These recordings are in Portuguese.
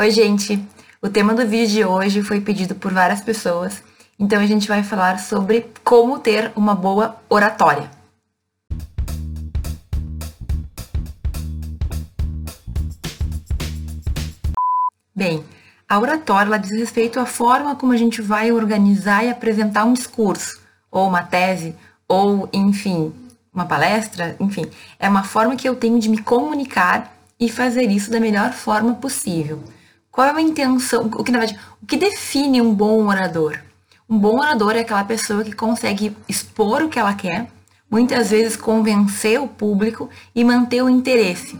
Oi, gente! O tema do vídeo de hoje foi pedido por várias pessoas, então a gente vai falar sobre como ter uma boa oratória. Bem, a oratória ela diz respeito à forma como a gente vai organizar e apresentar um discurso, ou uma tese, ou, enfim, uma palestra, enfim. É uma forma que eu tenho de me comunicar e fazer isso da melhor forma possível. Qual é a intenção? O que, na verdade, o que define um bom orador? Um bom orador é aquela pessoa que consegue expor o que ela quer, muitas vezes convencer o público e manter o interesse.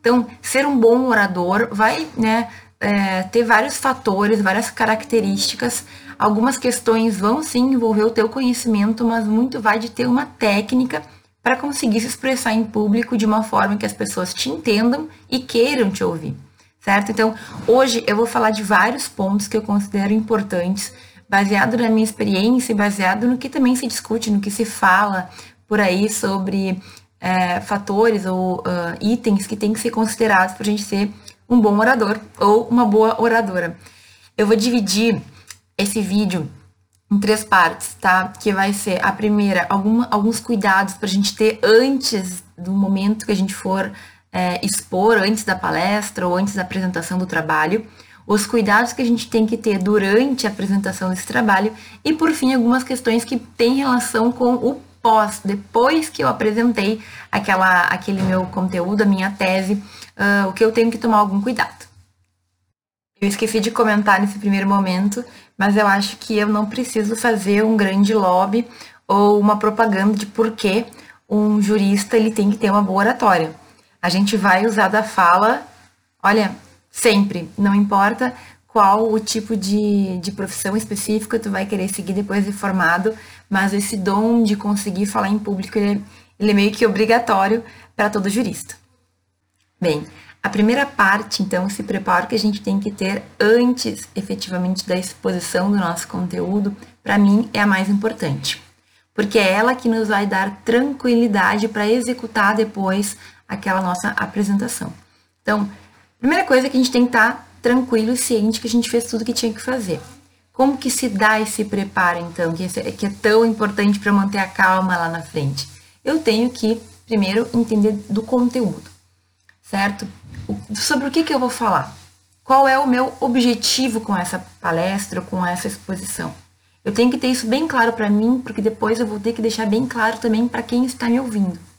Então, ser um bom orador vai né, é, ter vários fatores, várias características. Algumas questões vão sim envolver o teu conhecimento, mas muito vai de ter uma técnica para conseguir se expressar em público de uma forma que as pessoas te entendam e queiram te ouvir certo? Então, hoje eu vou falar de vários pontos que eu considero importantes, baseado na minha experiência e baseado no que também se discute, no que se fala por aí sobre é, fatores ou uh, itens que têm que ser considerados para a gente ser um bom orador ou uma boa oradora. Eu vou dividir esse vídeo em três partes, tá? Que vai ser a primeira, alguma, alguns cuidados para a gente ter antes do momento que a gente for é, expor antes da palestra ou antes da apresentação do trabalho, os cuidados que a gente tem que ter durante a apresentação desse trabalho e, por fim, algumas questões que têm relação com o pós, depois que eu apresentei aquela, aquele meu conteúdo, a minha tese, uh, o que eu tenho que tomar algum cuidado. Eu esqueci de comentar nesse primeiro momento, mas eu acho que eu não preciso fazer um grande lobby ou uma propaganda de por que um jurista ele tem que ter uma boa oratória a gente vai usar da fala, olha, sempre, não importa qual o tipo de, de profissão específica tu vai querer seguir depois de formado, mas esse dom de conseguir falar em público, ele, é, ele é meio que obrigatório para todo jurista. Bem, a primeira parte, então, esse preparo que a gente tem que ter antes, efetivamente, da exposição do nosso conteúdo, para mim, é a mais importante. Porque é ela que nos vai dar tranquilidade para executar depois aquela nossa apresentação. Então, primeira coisa é que a gente tem que estar tranquilo e ciente que a gente fez tudo que tinha que fazer. Como que se dá esse preparo, então, que é, é tão importante para manter a calma lá na frente? Eu tenho que, primeiro, entender do conteúdo, certo? Sobre o que, que eu vou falar. Qual é o meu objetivo com essa palestra, com essa exposição? Eu tenho que ter isso bem claro para mim, porque depois eu vou ter que deixar bem claro também para quem está me ouvindo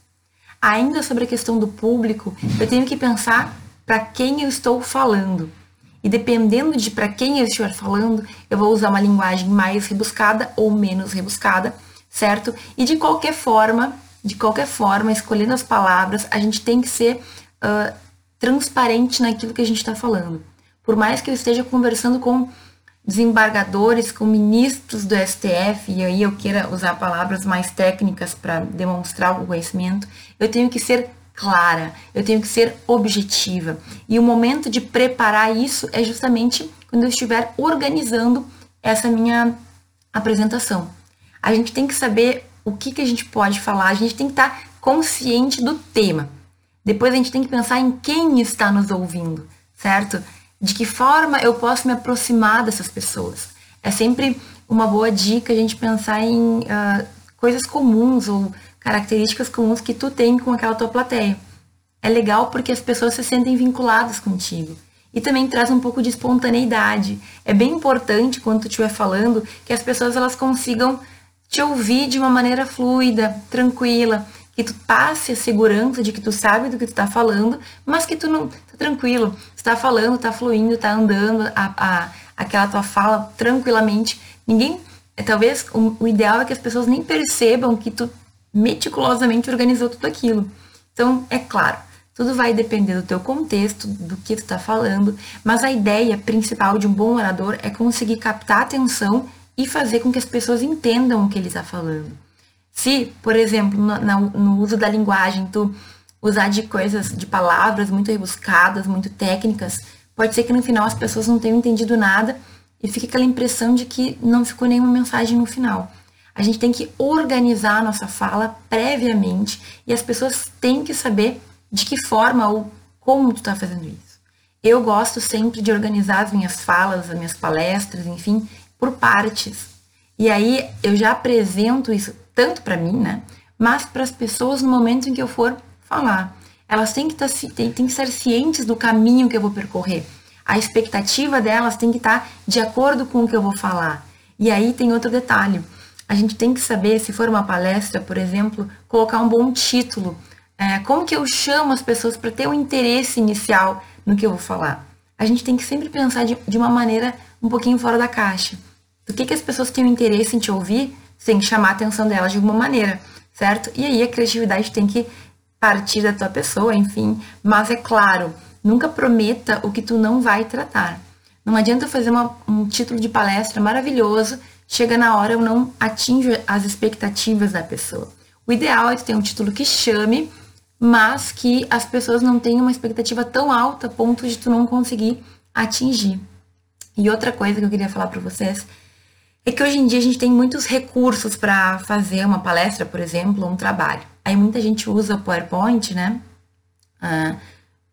ainda sobre a questão do público, eu tenho que pensar para quem eu estou falando. E dependendo de para quem eu estiver falando, eu vou usar uma linguagem mais rebuscada ou menos rebuscada, certo? E de qualquer forma, de qualquer forma, escolhendo as palavras, a gente tem que ser uh, transparente naquilo que a gente está falando. Por mais que eu esteja conversando com desembargadores, com ministros do STF, e aí eu queira usar palavras mais técnicas para demonstrar o conhecimento, eu tenho que ser clara, eu tenho que ser objetiva. E o momento de preparar isso é justamente quando eu estiver organizando essa minha apresentação. A gente tem que saber o que, que a gente pode falar, a gente tem que estar consciente do tema. Depois a gente tem que pensar em quem está nos ouvindo, certo? De que forma eu posso me aproximar dessas pessoas. É sempre uma boa dica a gente pensar em uh, coisas comuns ou características comuns que tu tem com aquela tua plateia. É legal porque as pessoas se sentem vinculadas contigo. E também traz um pouco de espontaneidade. É bem importante quando tu estiver falando que as pessoas elas consigam te ouvir de uma maneira fluida, tranquila, que tu passe a segurança de que tu sabe do que tu tá falando, mas que tu não tá tranquilo, tu tá falando, tá fluindo, tá andando a, a aquela tua fala tranquilamente. Ninguém, é, talvez o, o ideal é que as pessoas nem percebam que tu meticulosamente organizou tudo aquilo. Então, é claro, tudo vai depender do teu contexto, do que tu tá falando, mas a ideia principal de um bom orador é conseguir captar atenção e fazer com que as pessoas entendam o que ele está falando. Se, por exemplo, no, no uso da linguagem, tu usar de coisas, de palavras muito rebuscadas, muito técnicas, pode ser que no final as pessoas não tenham entendido nada e fique aquela impressão de que não ficou nenhuma mensagem no final. A gente tem que organizar a nossa fala previamente e as pessoas têm que saber de que forma ou como tu está fazendo isso. Eu gosto sempre de organizar as minhas falas, as minhas palestras, enfim, por partes. E aí eu já apresento isso tanto para mim, né? Mas para as pessoas no momento em que eu for falar. Elas têm que, tá, têm, têm que estar cientes do caminho que eu vou percorrer. A expectativa delas tem que estar tá de acordo com o que eu vou falar. E aí tem outro detalhe. A gente tem que saber, se for uma palestra, por exemplo, colocar um bom título. É, como que eu chamo as pessoas para ter um interesse inicial no que eu vou falar? A gente tem que sempre pensar de, de uma maneira um pouquinho fora da caixa. Do que, que as pessoas têm interesse em te ouvir, que chamar a atenção delas de alguma maneira, certo? E aí a criatividade tem que partir da tua pessoa, enfim. Mas é claro, nunca prometa o que tu não vai tratar. Não adianta fazer uma, um título de palestra maravilhoso, chega na hora eu não atinjo as expectativas da pessoa. O ideal é ter um título que chame, mas que as pessoas não tenham uma expectativa tão alta a ponto de tu não conseguir atingir. E outra coisa que eu queria falar para vocês é que hoje em dia a gente tem muitos recursos para fazer uma palestra, por exemplo, um trabalho. Aí muita gente usa o PowerPoint, né? Uh,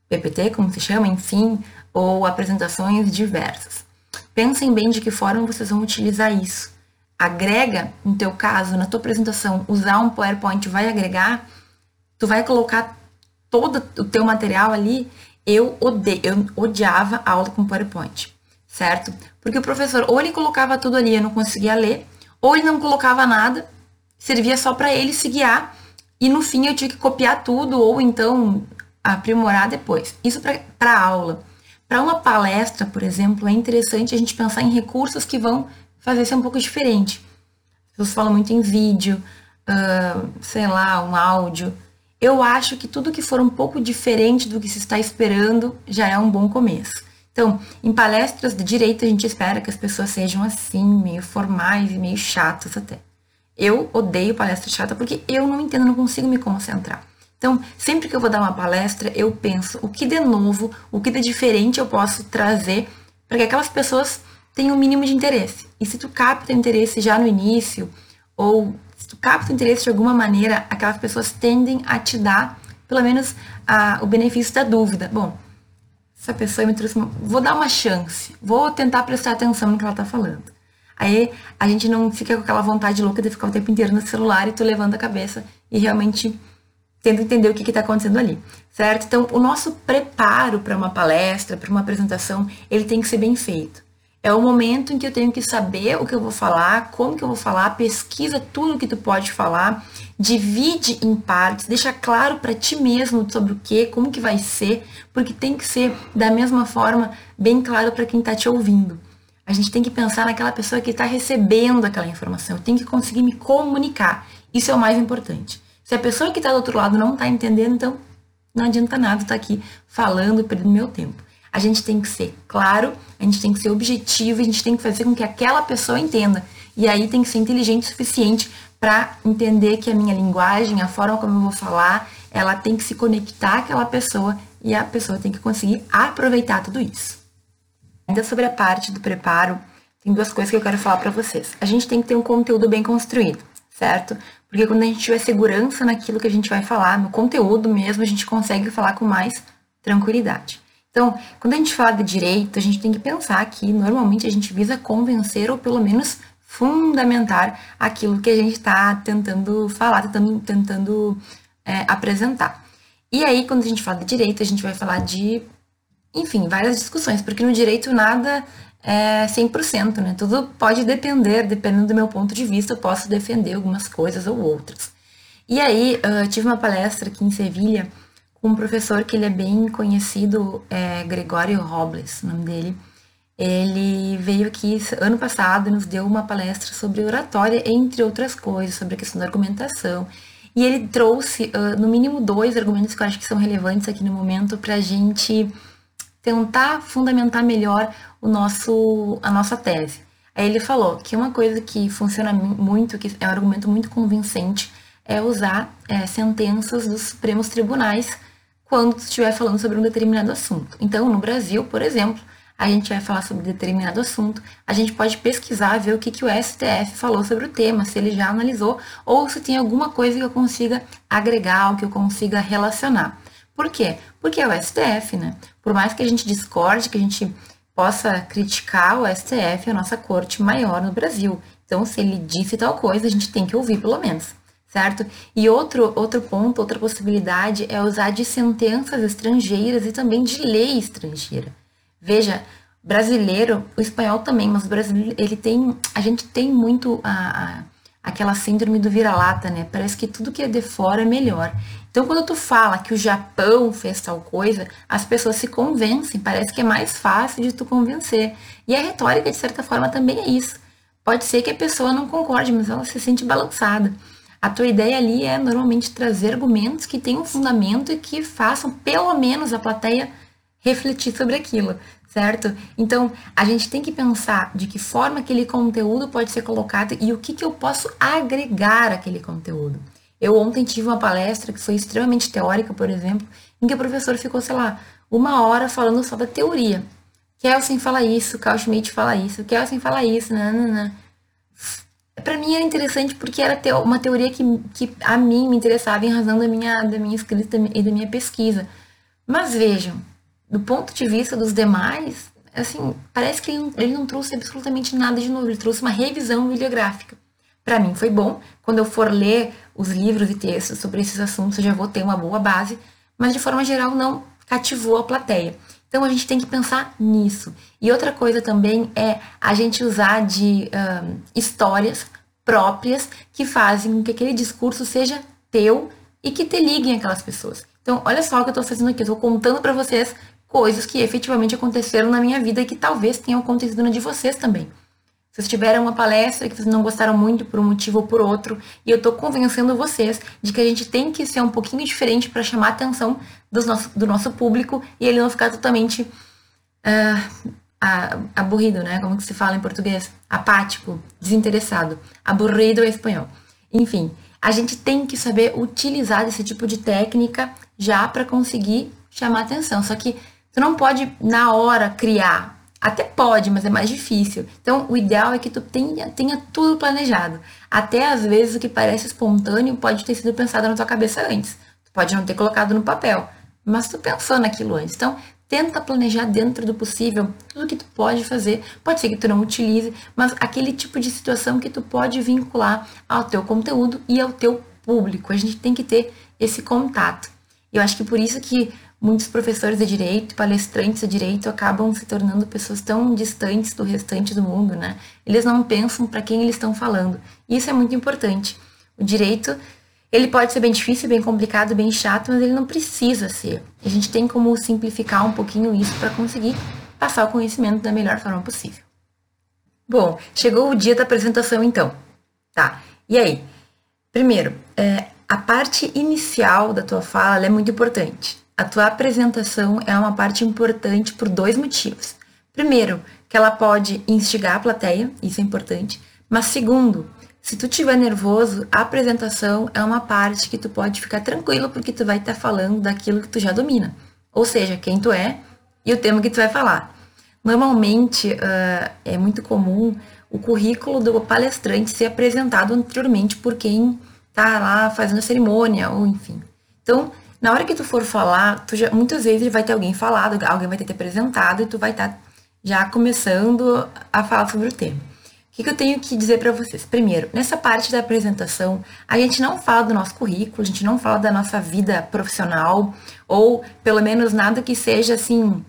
PPT, como se chama, enfim, ou apresentações diversas. Pensem bem de que forma vocês vão utilizar isso. Agrega, no teu caso, na tua apresentação, usar um PowerPoint vai agregar, tu vai colocar todo o teu material ali. Eu, ode eu odiava aula com PowerPoint, certo? Porque o professor, ou ele colocava tudo ali, eu não conseguia ler, ou ele não colocava nada, servia só para ele se guiar, e no fim eu tinha que copiar tudo, ou então aprimorar depois. Isso para aula. Para uma palestra, por exemplo, é interessante a gente pensar em recursos que vão fazer ser um pouco diferente. Pessoas falam muito em vídeo, uh, sei lá, um áudio. Eu acho que tudo que for um pouco diferente do que se está esperando já é um bom começo. Então, em palestras de direito, a gente espera que as pessoas sejam assim, meio formais e meio chatas até. Eu odeio palestra chata porque eu não entendo, não consigo me concentrar. Então, sempre que eu vou dar uma palestra, eu penso o que de novo, o que de diferente eu posso trazer para que aquelas pessoas tenham o um mínimo de interesse. E se tu capta interesse já no início, ou se tu capta interesse de alguma maneira, aquelas pessoas tendem a te dar, pelo menos, a, o benefício da dúvida. Bom, essa pessoa me trouxe uma... Vou dar uma chance. Vou tentar prestar atenção no que ela tá falando. Aí a gente não fica com aquela vontade louca de ficar o tempo inteiro no celular e tu levando a cabeça e realmente tendo entender o que está acontecendo ali, certo? Então, o nosso preparo para uma palestra, para uma apresentação, ele tem que ser bem feito. É o momento em que eu tenho que saber o que eu vou falar, como que eu vou falar, pesquisa tudo que tu pode falar, divide em partes, deixa claro para ti mesmo sobre o que, como que vai ser, porque tem que ser da mesma forma bem claro para quem está te ouvindo. A gente tem que pensar naquela pessoa que está recebendo aquela informação. Eu tenho que conseguir me comunicar. Isso é o mais importante. Se a pessoa que está do outro lado não está entendendo, então não adianta nada estar tá aqui falando, perdendo meu tempo. A gente tem que ser claro, a gente tem que ser objetivo, a gente tem que fazer com que aquela pessoa entenda. E aí tem que ser inteligente o suficiente para entender que a minha linguagem, a forma como eu vou falar, ela tem que se conectar àquela pessoa e a pessoa tem que conseguir aproveitar tudo isso. Ainda sobre a parte do preparo, tem duas coisas que eu quero falar para vocês. A gente tem que ter um conteúdo bem construído, certo? Porque quando a gente tiver segurança naquilo que a gente vai falar, no conteúdo mesmo, a gente consegue falar com mais tranquilidade. Então, quando a gente fala de direito, a gente tem que pensar que normalmente a gente visa convencer ou pelo menos fundamentar aquilo que a gente está tentando falar, tentando, tentando é, apresentar. E aí, quando a gente fala de direito, a gente vai falar de, enfim, várias discussões, porque no direito nada é 100%, né? Tudo pode depender, dependendo do meu ponto de vista, eu posso defender algumas coisas ou outras. E aí, eu tive uma palestra aqui em Sevilha com um professor que ele é bem conhecido, é Gregório Robles, o nome dele. Ele veio aqui ano passado e nos deu uma palestra sobre oratória, entre outras coisas, sobre a questão da argumentação. E ele trouxe, uh, no mínimo, dois argumentos que eu acho que são relevantes aqui no momento para a gente tentar fundamentar melhor o nosso, a nossa tese. Aí ele falou que uma coisa que funciona muito, que é um argumento muito convincente, é usar é, sentenças dos Supremos Tribunais quando estiver falando sobre um determinado assunto. Então, no Brasil, por exemplo, a gente vai falar sobre determinado assunto, a gente pode pesquisar, ver o que, que o STF falou sobre o tema, se ele já analisou, ou se tem alguma coisa que eu consiga agregar, ou que eu consiga relacionar. Por quê? Porque é o STF, né? Por mais que a gente discorde, que a gente possa criticar o STF, a nossa corte maior no Brasil. Então, se ele disse tal coisa, a gente tem que ouvir pelo menos, certo? E outro, outro ponto, outra possibilidade é usar de sentenças estrangeiras e também de lei estrangeira. Veja, brasileiro, o espanhol também, mas o brasileiro, ele tem, a gente tem muito a, a aquela síndrome do vira-lata, né? Parece que tudo que é de fora é melhor. Então, quando tu fala que o Japão fez tal coisa, as pessoas se convencem, parece que é mais fácil de tu convencer. E a retórica, de certa forma, também é isso. Pode ser que a pessoa não concorde, mas ela se sente balançada. A tua ideia ali é normalmente trazer argumentos que tenham fundamento e que façam pelo menos a plateia refletir sobre aquilo certo? Então, a gente tem que pensar de que forma aquele conteúdo pode ser colocado e o que, que eu posso agregar àquele conteúdo. Eu ontem tive uma palestra que foi extremamente teórica, por exemplo, em que o professor ficou, sei lá, uma hora falando só da teoria. Kelsen fala isso, Carl Schmitt fala isso, Kelsen fala isso, né. Para mim era interessante porque era uma teoria que, que a mim me interessava em razão da minha, da minha escrita e da minha pesquisa. Mas vejam, do ponto de vista dos demais, assim, parece que ele não, ele não trouxe absolutamente nada de novo, ele trouxe uma revisão bibliográfica. Para mim foi bom, quando eu for ler os livros e textos sobre esses assuntos, eu já vou ter uma boa base, mas de forma geral não cativou a plateia. Então a gente tem que pensar nisso. E outra coisa também é a gente usar de um, histórias próprias que fazem com que aquele discurso seja teu e que te liguem aquelas pessoas. Então, olha só o que eu estou fazendo aqui. Eu estou contando para vocês coisas que efetivamente aconteceram na minha vida e que talvez tenham acontecido na de vocês também. Vocês tiveram uma palestra que vocês não gostaram muito por um motivo ou por outro, e eu estou convencendo vocês de que a gente tem que ser um pouquinho diferente para chamar a atenção do nosso, do nosso público e ele não ficar totalmente uh, aburrido, né? Como que se fala em português? Apático, desinteressado. Aburrido é espanhol. Enfim, a gente tem que saber utilizar esse tipo de técnica já para conseguir chamar atenção. Só que Tu não pode, na hora, criar. Até pode, mas é mais difícil. Então, o ideal é que tu tenha, tenha tudo planejado. Até às vezes o que parece espontâneo pode ter sido pensado na tua cabeça antes. Tu pode não ter colocado no papel, mas tu pensou naquilo antes. Então, tenta planejar dentro do possível tudo que tu pode fazer. Pode ser que tu não utilize, mas aquele tipo de situação que tu pode vincular ao teu conteúdo e ao teu público. A gente tem que ter esse contato. Eu acho que por isso que muitos professores de direito, palestrantes de direito acabam se tornando pessoas tão distantes do restante do mundo, né? Eles não pensam para quem eles estão falando. Isso é muito importante. O direito, ele pode ser bem difícil, bem complicado, bem chato, mas ele não precisa ser. A gente tem como simplificar um pouquinho isso para conseguir passar o conhecimento da melhor forma possível. Bom, chegou o dia da apresentação então. Tá. E aí? Primeiro, é, a parte inicial da tua fala é muito importante. A tua apresentação é uma parte importante por dois motivos. Primeiro, que ela pode instigar a plateia, isso é importante. Mas segundo, se tu estiver nervoso, a apresentação é uma parte que tu pode ficar tranquilo porque tu vai estar tá falando daquilo que tu já domina. Ou seja, quem tu é e o tema que tu vai falar. Normalmente uh, é muito comum o currículo do palestrante ser apresentado anteriormente por quem está lá fazendo a cerimônia, ou enfim. Então, na hora que tu for falar, tu já, muitas vezes vai ter alguém falado, alguém vai ter te apresentado e tu vai estar tá já começando a falar sobre o tema. O que, que eu tenho que dizer para vocês? Primeiro, nessa parte da apresentação, a gente não fala do nosso currículo, a gente não fala da nossa vida profissional, ou pelo menos nada que seja assim,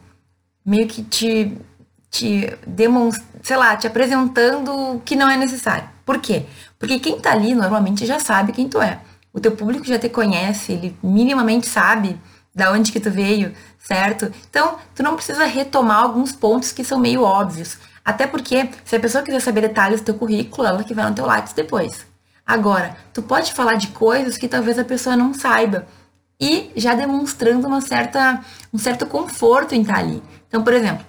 meio que te, te demonstra, sei lá, te apresentando que não é necessário. Por quê? Porque quem tá ali normalmente já sabe quem tu é o teu público já te conhece, ele minimamente sabe da onde que tu veio, certo? Então, tu não precisa retomar alguns pontos que são meio óbvios. Até porque, se a pessoa quiser saber detalhes do teu currículo, ela que vai no teu Lattes depois. Agora, tu pode falar de coisas que talvez a pessoa não saiba. E já demonstrando uma certa, um certo conforto em estar ali. Então, por exemplo,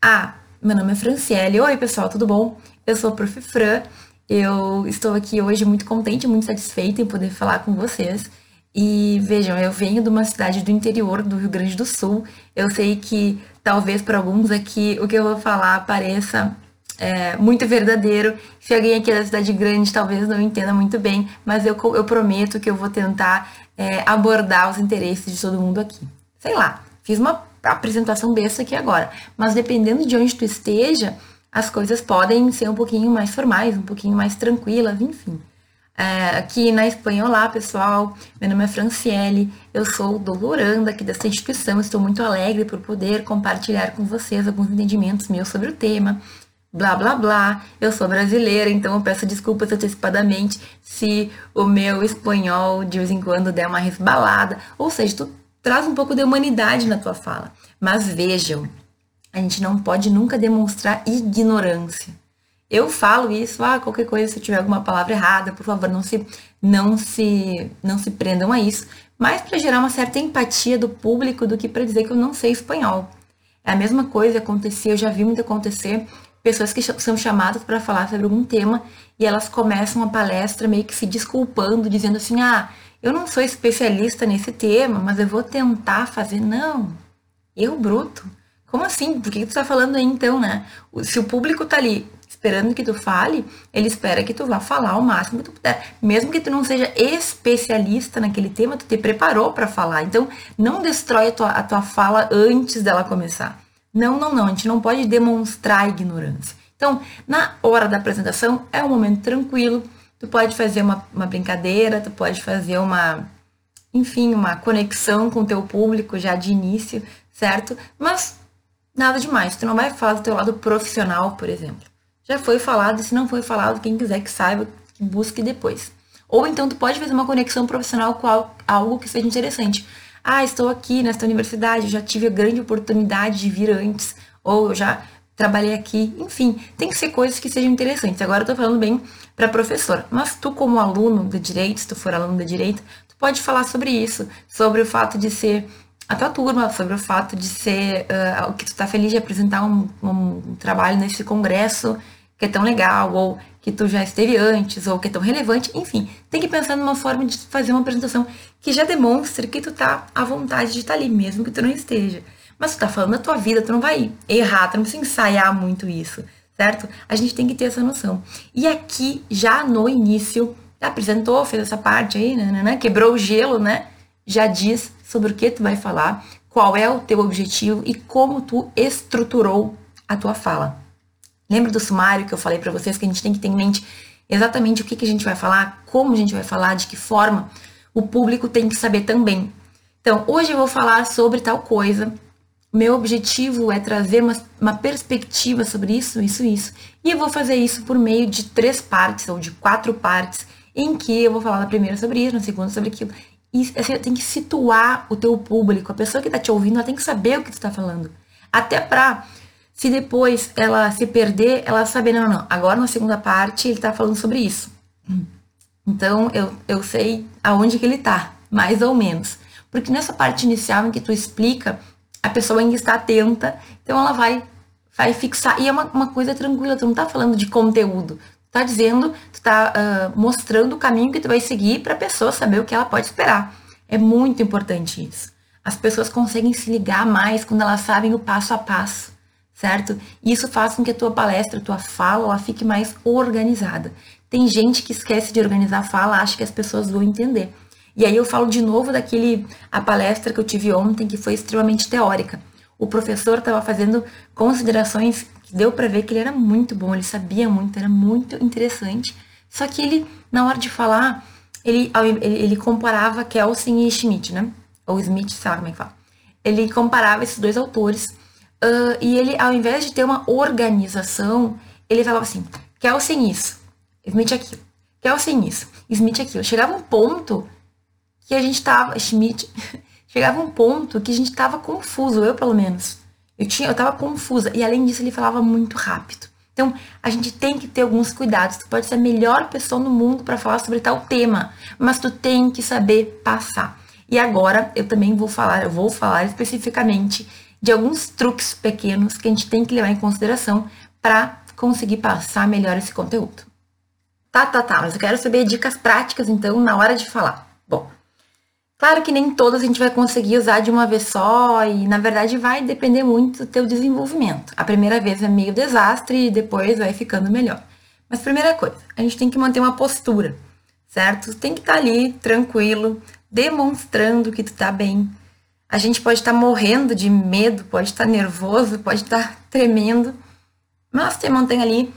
ah, meu nome é Franciele. Oi, pessoal, tudo bom? Eu sou a Prof. Fran eu estou aqui hoje muito contente, muito satisfeita em poder falar com vocês. E vejam, eu venho de uma cidade do interior do Rio Grande do Sul. Eu sei que talvez para alguns aqui o que eu vou falar pareça é, muito verdadeiro. Se alguém aqui da cidade grande talvez não entenda muito bem, mas eu, eu prometo que eu vou tentar é, abordar os interesses de todo mundo aqui, sei lá, fiz uma apresentação besta aqui agora. Mas dependendo de onde tu esteja, as coisas podem ser um pouquinho mais formais, um pouquinho mais tranquilas, enfim. É, aqui na Espanha, olá pessoal, meu nome é Franciele, eu sou doutoranda aqui dessa instituição, estou muito alegre por poder compartilhar com vocês alguns entendimentos meus sobre o tema, blá blá blá, eu sou brasileira, então eu peço desculpas antecipadamente se o meu espanhol de vez em quando der uma resbalada, ou seja, tu traz um pouco de humanidade na tua fala, mas vejam, a gente não pode nunca demonstrar ignorância. Eu falo isso, ah, qualquer coisa, se eu tiver alguma palavra errada, por favor, não se, não se, não se prendam a isso. Mais para gerar uma certa empatia do público do que para dizer que eu não sei espanhol. É a mesma coisa acontecer, eu já vi muito acontecer, pessoas que são chamadas para falar sobre algum tema e elas começam a palestra meio que se desculpando, dizendo assim: ah, eu não sou especialista nesse tema, mas eu vou tentar fazer. Não, eu bruto. Como assim? Por que tu tá falando aí então, né? Se o público tá ali esperando que tu fale, ele espera que tu vá falar o máximo que tu puder. Mesmo que tu não seja especialista naquele tema, tu te preparou para falar. Então, não destrói a tua, a tua fala antes dela começar. Não, não, não. A gente não pode demonstrar ignorância. Então, na hora da apresentação, é um momento tranquilo. Tu pode fazer uma, uma brincadeira, tu pode fazer uma, enfim, uma conexão com o teu público já de início, certo? Mas nada demais. Tu não vai falar do teu lado profissional, por exemplo já foi falado, e se não foi falado, quem quiser que saiba, que busque depois. Ou então tu pode fazer uma conexão profissional com algo que seja interessante. Ah, estou aqui nesta universidade, já tive a grande oportunidade de vir antes, ou já trabalhei aqui, enfim, tem que ser coisas que sejam interessantes. Agora eu tô falando bem para professor, mas tu como aluno de direito, se tu for aluno de direito, tu pode falar sobre isso, sobre o fato de ser a tua turma, sobre o fato de ser uh, que tu tá feliz de apresentar um, um trabalho nesse congresso que é tão legal, ou que tu já esteve antes, ou que é tão relevante, enfim, tem que pensar numa forma de fazer uma apresentação que já demonstre que tu tá à vontade de estar tá ali, mesmo que tu não esteja. Mas tu tá falando da tua vida, tu não vai errar, tu não precisa ensaiar muito isso, certo? A gente tem que ter essa noção. E aqui, já no início, apresentou, fez essa parte aí, né, né, né quebrou o gelo, né? Já diz sobre o que tu vai falar, qual é o teu objetivo e como tu estruturou a tua fala. Lembra do sumário que eu falei para vocês que a gente tem que ter em mente exatamente o que, que a gente vai falar, como a gente vai falar, de que forma o público tem que saber também. Então, hoje eu vou falar sobre tal coisa. Meu objetivo é trazer uma, uma perspectiva sobre isso, isso, isso. E eu vou fazer isso por meio de três partes, ou de quatro partes, em que eu vou falar na primeira sobre isso, na segunda sobre aquilo. E assim, tem que situar o teu público, a pessoa que está te ouvindo, ela tem que saber o que tu está falando. Até para se depois ela se perder, ela saber, não, não, agora na segunda parte ele tá falando sobre isso. Então eu, eu sei aonde que ele tá, mais ou menos. Porque nessa parte inicial em que tu explica, a pessoa ainda está atenta, então ela vai, vai fixar. E é uma, uma coisa tranquila, tu não tá falando de conteúdo. Tá dizendo, tu tá uh, mostrando o caminho que tu vai seguir para a pessoa saber o que ela pode esperar. É muito importante isso. As pessoas conseguem se ligar mais quando elas sabem o passo a passo certo? Isso faz com que a tua palestra, a tua fala, ela fique mais organizada. Tem gente que esquece de organizar a fala, acha que as pessoas vão entender. E aí eu falo de novo daquele a palestra que eu tive ontem, que foi extremamente teórica. O professor estava fazendo considerações deu para ver que ele era muito bom, ele sabia muito, era muito interessante. Só que ele, na hora de falar, ele, ele, ele comparava Kelsen e Schmidt, né? Ou Smith, sabe como é que fala? Ele comparava esses dois autores Uh, e ele, ao invés de ter uma organização, ele falava assim: Kelsen isso, Smith aquilo, Kelsen isso, Smith aquilo. Chegava um ponto que a gente tava, Schmidt, chegava um ponto que a gente tava confuso, eu pelo menos. Eu, tinha, eu tava confusa. E além disso, ele falava muito rápido. Então, a gente tem que ter alguns cuidados. Tu pode ser a melhor pessoa no mundo para falar sobre tal tema, mas tu tem que saber passar. E agora eu também vou falar, eu vou falar especificamente de alguns truques pequenos que a gente tem que levar em consideração para conseguir passar melhor esse conteúdo. Tá, tá, tá, mas eu quero saber dicas práticas então na hora de falar. Claro que nem todas a gente vai conseguir usar de uma vez só e na verdade vai depender muito do teu desenvolvimento. A primeira vez é meio desastre e depois vai ficando melhor. Mas primeira coisa, a gente tem que manter uma postura, certo? Tem que estar tá ali tranquilo, demonstrando que tu tá bem, A gente pode estar morrendo de medo, pode estar nervoso, pode estar tremendo, mas te mantém ali,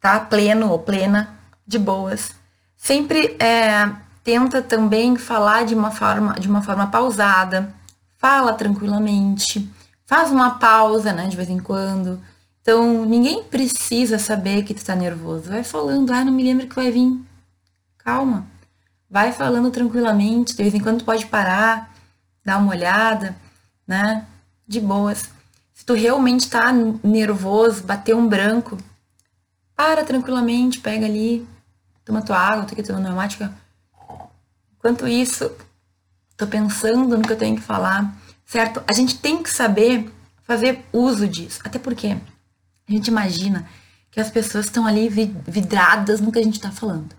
tá? Pleno ou plena, de boas. Sempre é, tenta também falar de uma forma, de uma forma pausada, fala tranquilamente, faz uma pausa, né, de vez em quando. Então, ninguém precisa saber que tu tá nervoso. Vai falando, ah, não me lembro que vai vir. Calma. Vai falando tranquilamente, de vez em quando tu pode parar, dar uma olhada, né? De boas. Se tu realmente tá nervoso, bater um branco, para tranquilamente, pega ali, toma tua água, tem que tomar pneumática. Enquanto isso, tô pensando no que eu tenho que falar, certo? A gente tem que saber fazer uso disso. Até porque a gente imagina que as pessoas estão ali vidradas no que a gente está falando.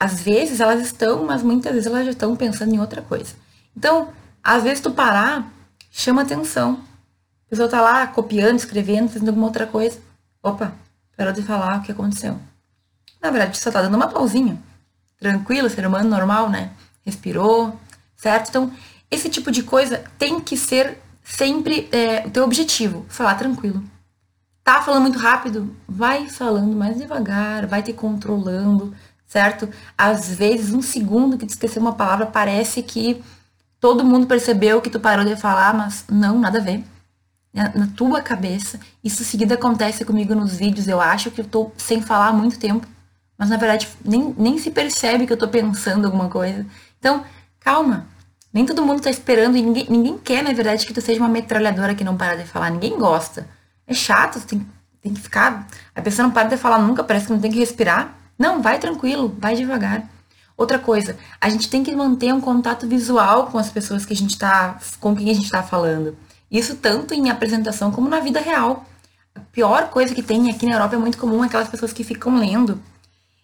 Às vezes elas estão, mas muitas vezes elas já estão pensando em outra coisa. Então, às vezes tu parar, chama atenção. A pessoa tá lá copiando, escrevendo, fazendo alguma outra coisa. Opa, parou de falar o que aconteceu. Na verdade, só tá dando uma pausinha. Tranquilo, ser humano normal, né? Respirou, certo? Então, esse tipo de coisa tem que ser sempre é, o teu objetivo. Falar tranquilo. Tá falando muito rápido? Vai falando mais devagar, vai te controlando, certo? Às vezes, um segundo que tu esqueceu uma palavra, parece que todo mundo percebeu que tu parou de falar, mas não, nada a ver. Na, tua cabeça, isso seguida acontece comigo nos vídeos, eu acho que eu tô sem falar há muito tempo, mas na verdade nem, nem se percebe que eu tô pensando alguma coisa. Então, calma. Nem todo mundo tá esperando e ninguém, ninguém quer, na verdade, que tu seja uma metralhadora que não para de falar. Ninguém gosta. É chato, tem, tem que ficar. A pessoa não para de falar nunca, parece que não tem que respirar. Não, vai tranquilo, vai devagar. Outra coisa, a gente tem que manter um contato visual com as pessoas que a gente tá, com quem a gente está falando. Isso tanto em apresentação como na vida real. A pior coisa que tem aqui na Europa é muito comum aquelas pessoas que ficam lendo.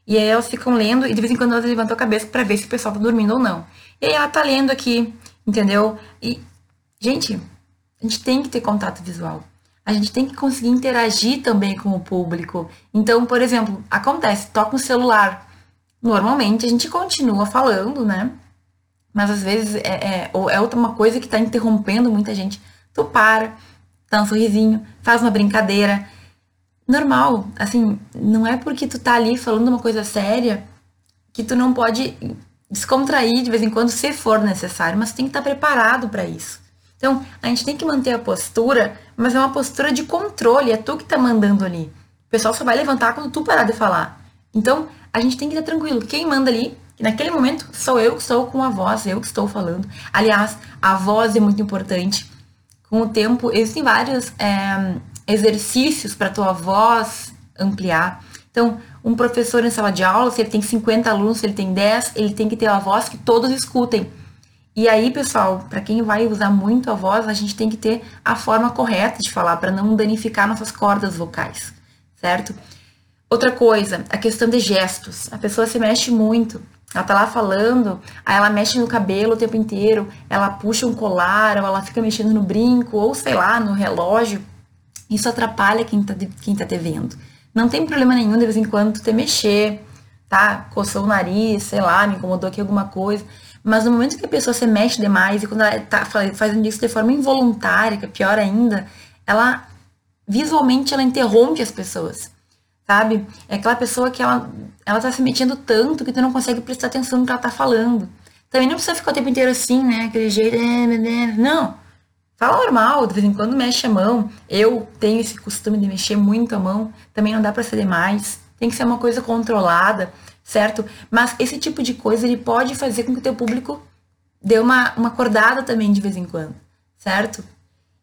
E aí elas ficam lendo e de vez em quando elas levantam a cabeça para ver se o pessoal tá dormindo ou não. E aí ela tá lendo aqui, entendeu? E, gente, a gente tem que ter contato visual a gente tem que conseguir interagir também com o público. Então, por exemplo, acontece, toca um celular. Normalmente a gente continua falando, né? Mas às vezes é, é, é outra uma coisa que está interrompendo muita gente. Tu para, dá um sorrisinho, faz uma brincadeira. Normal, assim, não é porque tu tá ali falando uma coisa séria que tu não pode descontrair de vez em quando, se for necessário, mas tem que estar tá preparado para isso. Então, a gente tem que manter a postura, mas é uma postura de controle, é tu que tá mandando ali. O pessoal só vai levantar quando tu parar de falar. Então, a gente tem que estar tranquilo. Quem manda ali, naquele momento, sou eu que estou com a voz, eu que estou falando. Aliás, a voz é muito importante. Com o tempo, existem vários é, exercícios para tua voz ampliar. Então, um professor em sala de aula, se ele tem 50 alunos, se ele tem 10, ele tem que ter uma voz que todos escutem. E aí, pessoal, para quem vai usar muito a voz, a gente tem que ter a forma correta de falar para não danificar nossas cordas vocais, certo? Outra coisa, a questão de gestos. A pessoa se mexe muito. Ela tá lá falando, aí ela mexe no cabelo o tempo inteiro, ela puxa um colar, ou ela fica mexendo no brinco, ou sei lá, no relógio. Isso atrapalha quem tá, quem tá te vendo. Não tem problema nenhum de vez em quando tu te mexer, tá? Coçou o nariz, sei lá, me incomodou aqui alguma coisa. Mas no momento que a pessoa se mexe demais e quando ela tá fazendo isso de forma involuntária, que é pior ainda, ela visualmente ela interrompe as pessoas. Sabe? É aquela pessoa que ela, ela tá se mexendo tanto que tu não consegue prestar atenção no que ela tá falando. Também não precisa ficar o tempo inteiro assim, né? Aquele jeito. É, é, é. Não. Fala normal, de vez em quando mexe a mão. Eu tenho esse costume de mexer muito a mão. Também não dá para ser demais. Tem que ser uma coisa controlada certo? Mas esse tipo de coisa ele pode fazer com que o teu público dê uma, uma acordada também de vez em quando, certo?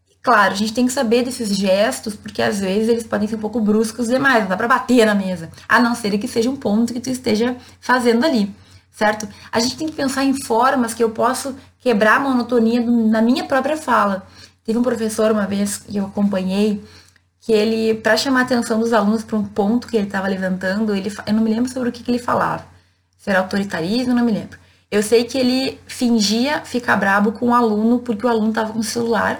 E claro, a gente tem que saber desses gestos, porque às vezes eles podem ser um pouco bruscos demais, não dá pra bater na mesa, a não ser que seja um ponto que tu esteja fazendo ali, certo? A gente tem que pensar em formas que eu posso quebrar a monotonia na minha própria fala. Teve um professor uma vez que eu acompanhei, que ele, para chamar a atenção dos alunos para um ponto que ele estava levantando, ele, eu não me lembro sobre o que, que ele falava. Se era autoritarismo, não me lembro. Eu sei que ele fingia ficar brabo com o aluno porque o aluno estava com o celular.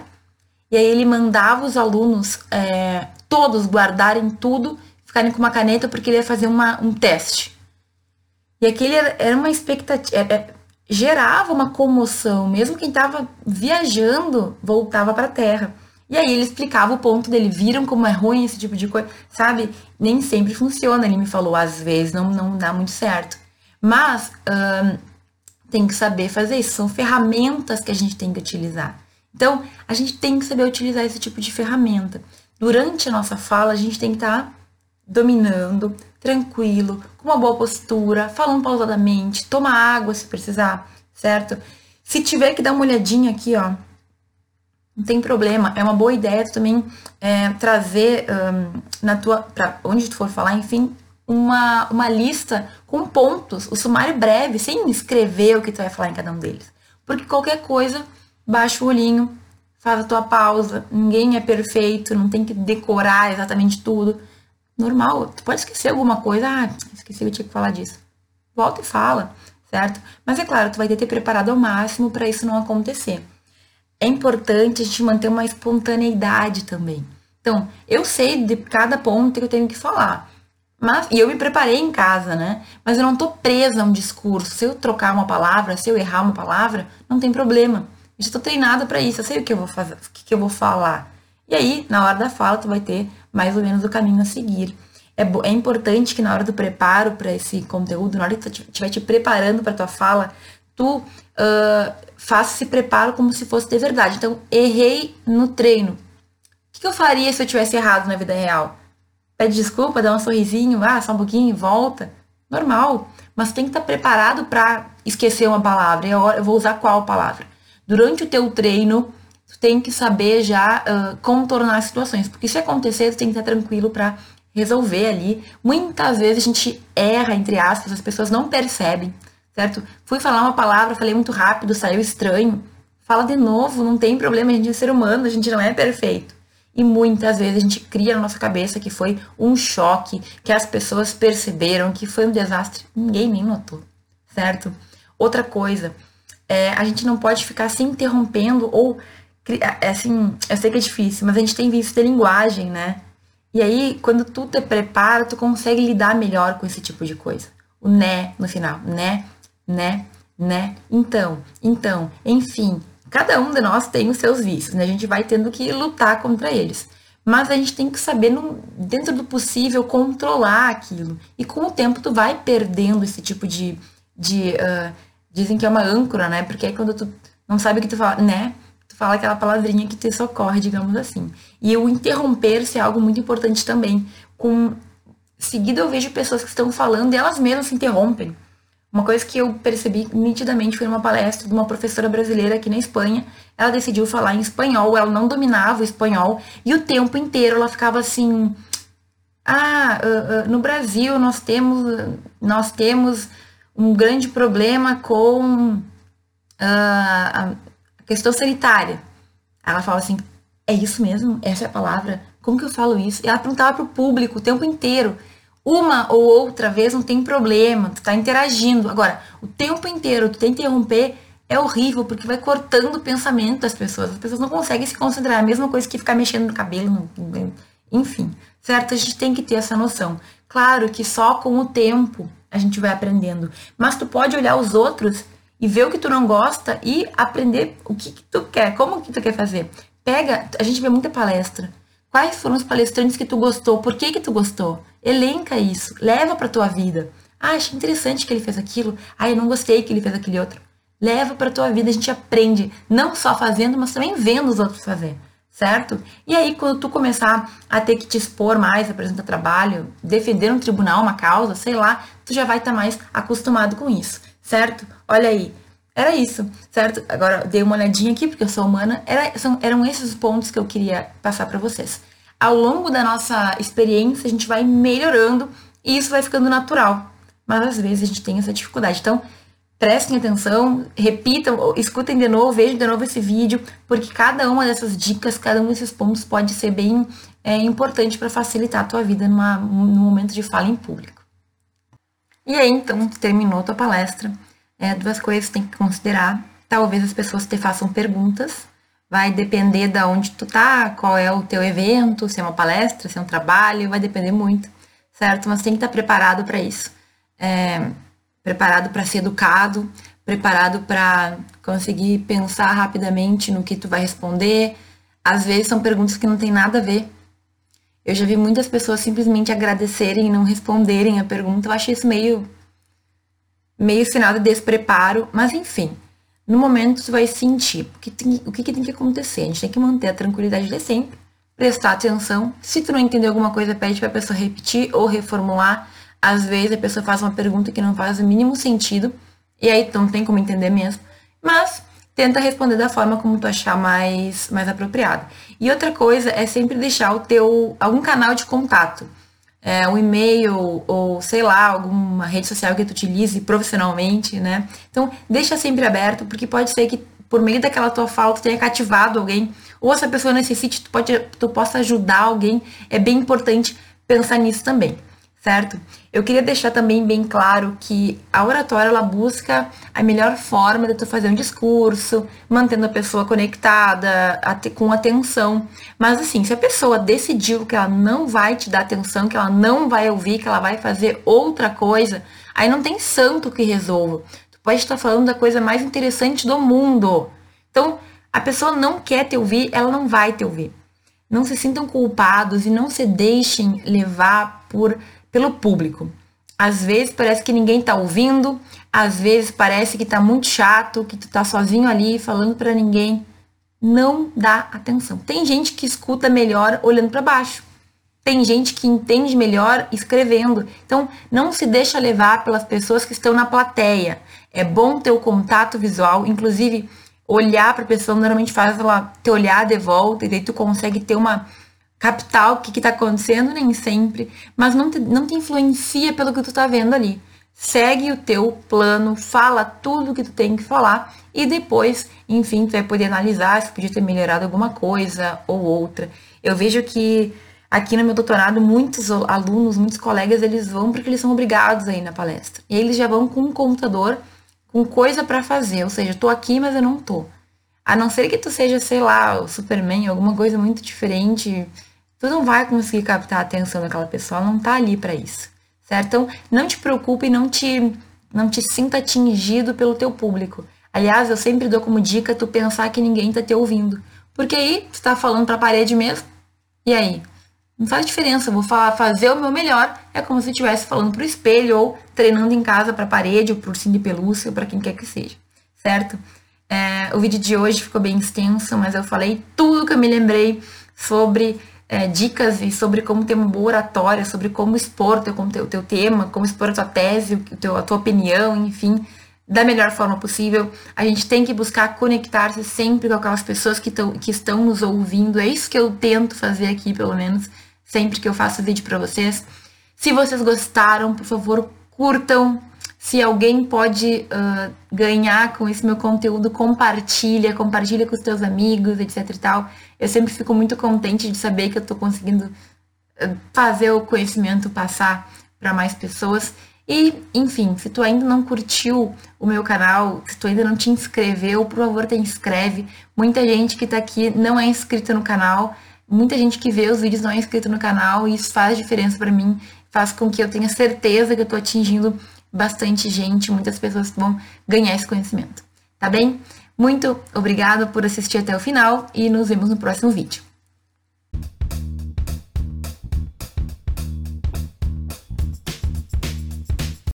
E aí ele mandava os alunos é, todos guardarem tudo, ficarem com uma caneta porque ele ia fazer uma, um teste. E aquele era uma expectativa. É, é, gerava uma comoção, mesmo quem estava viajando voltava para a terra. E aí ele explicava o ponto dele, viram como é ruim esse tipo de coisa, sabe? Nem sempre funciona, ele me falou, às vezes não, não dá muito certo. Mas hum, tem que saber fazer isso, são ferramentas que a gente tem que utilizar. Então, a gente tem que saber utilizar esse tipo de ferramenta. Durante a nossa fala, a gente tem que estar tá dominando, tranquilo, com uma boa postura, falando pausadamente, toma água se precisar, certo? Se tiver que dar uma olhadinha aqui, ó, não tem problema. É uma boa ideia também é, trazer um, na tua, para onde tu for falar, enfim, uma, uma lista com pontos, o sumário breve, sem escrever o que tu vai falar em cada um deles. Porque qualquer coisa, baixa o olhinho, faz a tua pausa. Ninguém é perfeito, não tem que decorar exatamente tudo. Normal, tu pode esquecer alguma coisa, ah, esqueci que eu tinha que falar disso. Volta e fala, certo? Mas é claro, tu vai ter que ter preparado ao máximo para isso não acontecer. É importante a gente manter uma espontaneidade também. Então, eu sei de cada ponto que eu tenho que falar. Mas, e eu me preparei em casa, né? Mas eu não tô presa a um discurso. Se eu trocar uma palavra, se eu errar uma palavra, não tem problema. Eu já tô treinada para isso, eu sei o que eu vou fazer, o que eu vou falar. E aí, na hora da fala, tu vai ter mais ou menos o caminho a seguir. É, é importante que na hora do preparo para esse conteúdo, na hora que tu estiver te preparando para tua fala, tu uh, faça esse preparo como se fosse de verdade. Então, errei no treino. O que, eu faria se eu tivesse errado na vida real? pede desculpa, dá um sorrisinho, ah, só um pouquinho, volta. Normal. Mas tem que estar preparado para esquecer uma palavra. Eu vou usar qual palavra? Durante o teu treino, tu tem que saber já uh, contornar as situações. Porque se acontecer, tu tem que estar tranquilo para resolver ali. Muitas vezes a gente erra, entre aspas, as pessoas não percebem, certo? Fui falar uma palavra, falei muito rápido, saiu estranho. Fala de novo, não tem problema, a gente é ser humano, a gente não é perfeito. E muitas vezes a gente cria na nossa cabeça que foi um choque, que as pessoas perceberam que foi um desastre. Ninguém nem notou, certo? Outra coisa, é, a gente não pode ficar se interrompendo ou assim, eu sei que é difícil, mas a gente tem visto de linguagem, né? E aí, quando tu te prepara, tu consegue lidar melhor com esse tipo de coisa. O né no final, né, né, né, então, então, enfim, Cada um de nós tem os seus vícios, né? A gente vai tendo que lutar contra eles. Mas a gente tem que saber, no, dentro do possível, controlar aquilo. E com o tempo tu vai perdendo esse tipo de. de uh, dizem que é uma âncora, né? Porque aí quando tu não sabe o que tu fala, né? Fala aquela palavrinha que te socorre, digamos assim. E o interromper-se é algo muito importante também. Com seguido eu vejo pessoas que estão falando e elas mesmas se interrompem. Uma coisa que eu percebi nitidamente foi numa palestra de uma professora brasileira aqui na Espanha. Ela decidiu falar em espanhol, ela não dominava o espanhol, e o tempo inteiro ela ficava assim: Ah, uh, uh, no Brasil nós temos, nós temos um grande problema com uh, questão sanitária. Ela fala assim: É isso mesmo? Essa é a palavra? Como que eu falo isso? E ela perguntava para o público o tempo inteiro uma ou outra vez não tem problema, tu tá interagindo. Agora, o tempo inteiro tu tem que interromper é horrível, porque vai cortando o pensamento das pessoas. As pessoas não conseguem se concentrar. É a mesma coisa que ficar mexendo no cabelo, no... enfim, certo? A gente tem que ter essa noção. Claro que só com o tempo a gente vai aprendendo. Mas tu pode olhar os outros e ver o que tu não gosta e aprender o que, que tu quer, como que tu quer fazer. Pega, a gente vê muita palestra. Quais foram os palestrantes que tu gostou? Por que que tu gostou? Elenca isso, leva para tua vida. Ah, achei interessante que ele fez aquilo. Ah, eu não gostei que ele fez aquele outro. Leva para tua vida, a gente aprende, não só fazendo, mas também vendo os outros fazer, certo? E aí quando tu começar a ter que te expor mais, apresentar trabalho, defender um tribunal, uma causa, sei lá, tu já vai estar tá mais acostumado com isso, certo? Olha aí, era isso, certo? Agora dei uma olhadinha aqui porque eu sou humana. Era, são, eram esses os pontos que eu queria passar para vocês ao longo da nossa experiência, a gente vai melhorando e isso vai ficando natural. Mas às vezes a gente tem essa dificuldade. Então, prestem atenção, repitam, escutem de novo, vejam de novo esse vídeo, porque cada uma dessas dicas, cada um desses pontos pode ser bem é, importante para facilitar a tua vida numa, no momento de fala em público. E aí, então, terminou tua palestra. É, duas coisas tem que considerar. Talvez as pessoas te façam perguntas vai depender da de onde tu tá, qual é o teu evento, se é uma palestra, se é um trabalho, vai depender muito, certo? Mas tem que estar preparado para isso. É, preparado para ser educado, preparado para conseguir pensar rapidamente no que tu vai responder. Às vezes são perguntas que não tem nada a ver. Eu já vi muitas pessoas simplesmente agradecerem e não responderem a pergunta. Eu achei isso meio meio sinal de despreparo, mas enfim. No momento tu vai sentir o que, tem, o que, que tem que acontecer. A gente tem que manter a tranquilidade de sempre, prestar atenção. Se tu não entender alguma coisa, pede para a pessoa repetir ou reformular. Às vezes a pessoa faz uma pergunta que não faz o mínimo sentido e aí tu não tem como entender mesmo. Mas tenta responder da forma como tu achar mais, mais apropriado. E outra coisa é sempre deixar o teu algum canal de contato. É, um e-mail ou sei lá, alguma rede social que tu utilize profissionalmente, né? Então, deixa sempre aberto, porque pode ser que por meio daquela tua falta tenha cativado alguém, ou essa pessoa necessite, tu, pode, tu possa ajudar alguém. É bem importante pensar nisso também certo? Eu queria deixar também bem claro que a oratória ela busca a melhor forma de tu fazer um discurso, mantendo a pessoa conectada, com atenção. Mas assim, se a pessoa decidiu que ela não vai te dar atenção, que ela não vai ouvir, que ela vai fazer outra coisa, aí não tem santo que resolva. Tu pode estar falando da coisa mais interessante do mundo. Então, a pessoa não quer te ouvir, ela não vai te ouvir. Não se sintam culpados e não se deixem levar por pelo público. Às vezes parece que ninguém tá ouvindo, às vezes parece que tá muito chato, que tu tá sozinho ali falando para ninguém. Não dá atenção. Tem gente que escuta melhor olhando para baixo. Tem gente que entende melhor escrevendo. Então, não se deixa levar pelas pessoas que estão na plateia. É bom ter o contato visual, inclusive olhar para a pessoa normalmente faz ela te olhar de volta e daí tu consegue ter uma captar o que está acontecendo, nem sempre, mas não te, não te influencia pelo que tu está vendo ali. Segue o teu plano, fala tudo o que tu tem que falar e depois, enfim, tu vai poder analisar se podia ter melhorado alguma coisa ou outra. Eu vejo que aqui no meu doutorado, muitos alunos, muitos colegas, eles vão porque eles são obrigados aí na palestra. E eles já vão com um computador, com coisa para fazer, ou seja, tô aqui, mas eu não tô. A não ser que tu seja, sei lá, o Superman, alguma coisa muito diferente, tu não vai conseguir captar a atenção daquela pessoa, ela não tá ali para isso, certo? Então, não te preocupe, não te não te sinta atingido pelo teu público. Aliás, eu sempre dou como dica tu pensar que ninguém tá te ouvindo, porque aí tu tá falando para a parede mesmo. E aí, não faz diferença, eu vou falar, fazer o meu melhor, é como se eu estivesse falando pro espelho ou treinando em casa para a parede ou cima de pelúcia ou para quem quer que seja, certo? É, o vídeo de hoje ficou bem extenso, mas eu falei tudo que eu me lembrei sobre é, dicas e sobre como ter uma boa oratória, sobre como expor o teu, o teu tema, como expor a tua tese, o teu, a tua opinião, enfim, da melhor forma possível. A gente tem que buscar conectar-se sempre com aquelas pessoas que, tão, que estão nos ouvindo. É isso que eu tento fazer aqui, pelo menos, sempre que eu faço vídeo para vocês. Se vocês gostaram, por favor, curtam, se alguém pode uh, ganhar com esse meu conteúdo, compartilha, compartilha com os teus amigos, etc e tal. Eu sempre fico muito contente de saber que eu estou conseguindo fazer o conhecimento passar para mais pessoas. E, enfim, se tu ainda não curtiu o meu canal, se tu ainda não te inscreveu, por favor, te inscreve. Muita gente que está aqui não é inscrita no canal, muita gente que vê os vídeos não é inscrita no canal, e isso faz diferença para mim, faz com que eu tenha certeza que eu estou atingindo bastante gente, muitas pessoas vão ganhar esse conhecimento. Tá bem? Muito obrigada por assistir até o final e nos vemos no próximo vídeo.